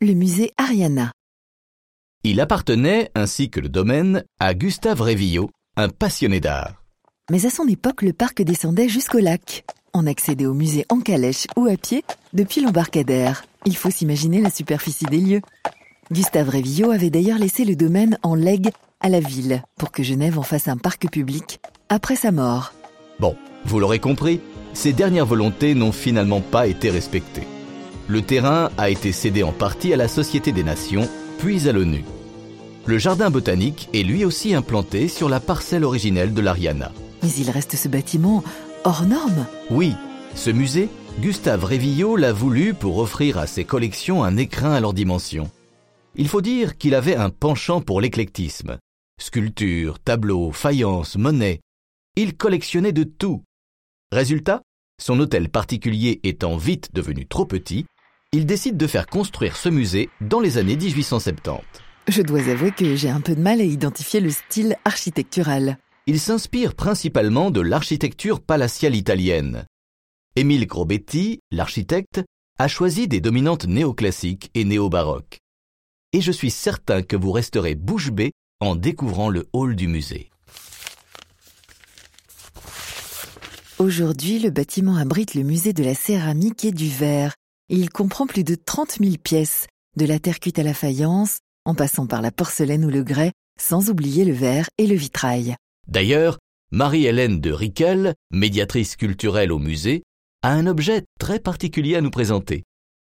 le musée Ariana. Il appartenait, ainsi que le domaine, à Gustave Révillot, un passionné d'art. Mais à son époque, le parc descendait jusqu'au lac. On accédait au musée en calèche ou à pied depuis l'embarcadère. Il faut s'imaginer la superficie des lieux. Gustave Révillot avait d'ailleurs laissé le domaine en legs à la ville pour que Genève en fasse un parc public après sa mort. Bon, vous l'aurez compris, ces dernières volontés n'ont finalement pas été respectées. Le terrain a été cédé en partie à la Société des Nations, puis à l'ONU. Le jardin botanique est lui aussi implanté sur la parcelle originelle de l'Ariana. Mais il reste ce bâtiment hors norme. Oui, ce musée, Gustave Révillot l'a voulu pour offrir à ses collections un écrin à leur dimension. Il faut dire qu'il avait un penchant pour l'éclectisme. Sculptures, tableaux, faïences, monnaies. Il collectionnait de tout. Résultat, son hôtel particulier étant vite devenu trop petit, il décide de faire construire ce musée dans les années 1870. Je dois avouer que j'ai un peu de mal à identifier le style architectural. Il s'inspire principalement de l'architecture palatiale italienne. Émile Grobetti, l'architecte, a choisi des dominantes néoclassiques et néo-baroques. Et je suis certain que vous resterez bouche bée en découvrant le hall du musée. Aujourd'hui, le bâtiment abrite le musée de la céramique et du verre. Il comprend plus de 30 000 pièces, de la terre cuite à la faïence, en passant par la porcelaine ou le grès, sans oublier le verre et le vitrail. D'ailleurs, Marie-Hélène de Rickel, médiatrice culturelle au musée, a un objet très particulier à nous présenter.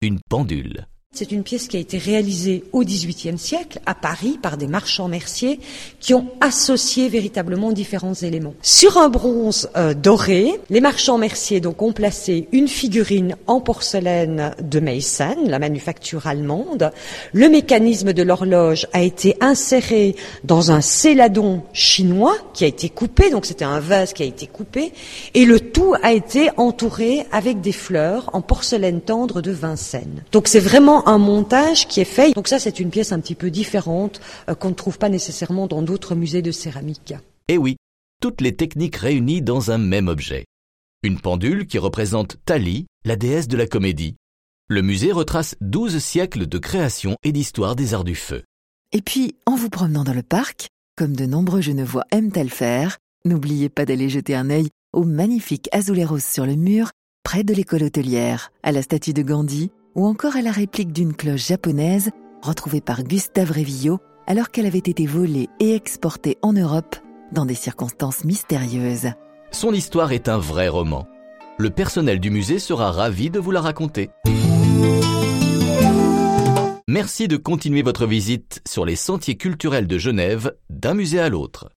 Une pendule. C'est une pièce qui a été réalisée au XVIIIe siècle à Paris par des marchands merciers qui ont associé véritablement différents éléments. Sur un bronze euh, doré, les marchands merciers donc ont placé une figurine en porcelaine de Meissen, la manufacture allemande. Le mécanisme de l'horloge a été inséré dans un céladon chinois qui a été coupé, donc c'était un vase qui a été coupé, et le tout a été entouré avec des fleurs en porcelaine tendre de Vincennes. Donc c'est vraiment un montage qui est fait. Donc ça, c'est une pièce un petit peu différente euh, qu'on ne trouve pas nécessairement dans d'autres musées de céramique. Eh oui, toutes les techniques réunies dans un même objet. Une pendule qui représente Thalie, la déesse de la comédie. Le musée retrace 12 siècles de création et d'histoire des arts du feu. Et puis, en vous promenant dans le parc, comme de nombreux Genevois aiment à le faire, n'oubliez pas d'aller jeter un œil au magnifique azuleros sur le mur près de l'école hôtelière, à la statue de Gandhi ou encore à la réplique d'une cloche japonaise retrouvée par Gustave Révillot alors qu'elle avait été volée et exportée en Europe dans des circonstances mystérieuses. Son histoire est un vrai roman. Le personnel du musée sera ravi de vous la raconter. Merci de continuer votre visite sur les sentiers culturels de Genève d'un musée à l'autre.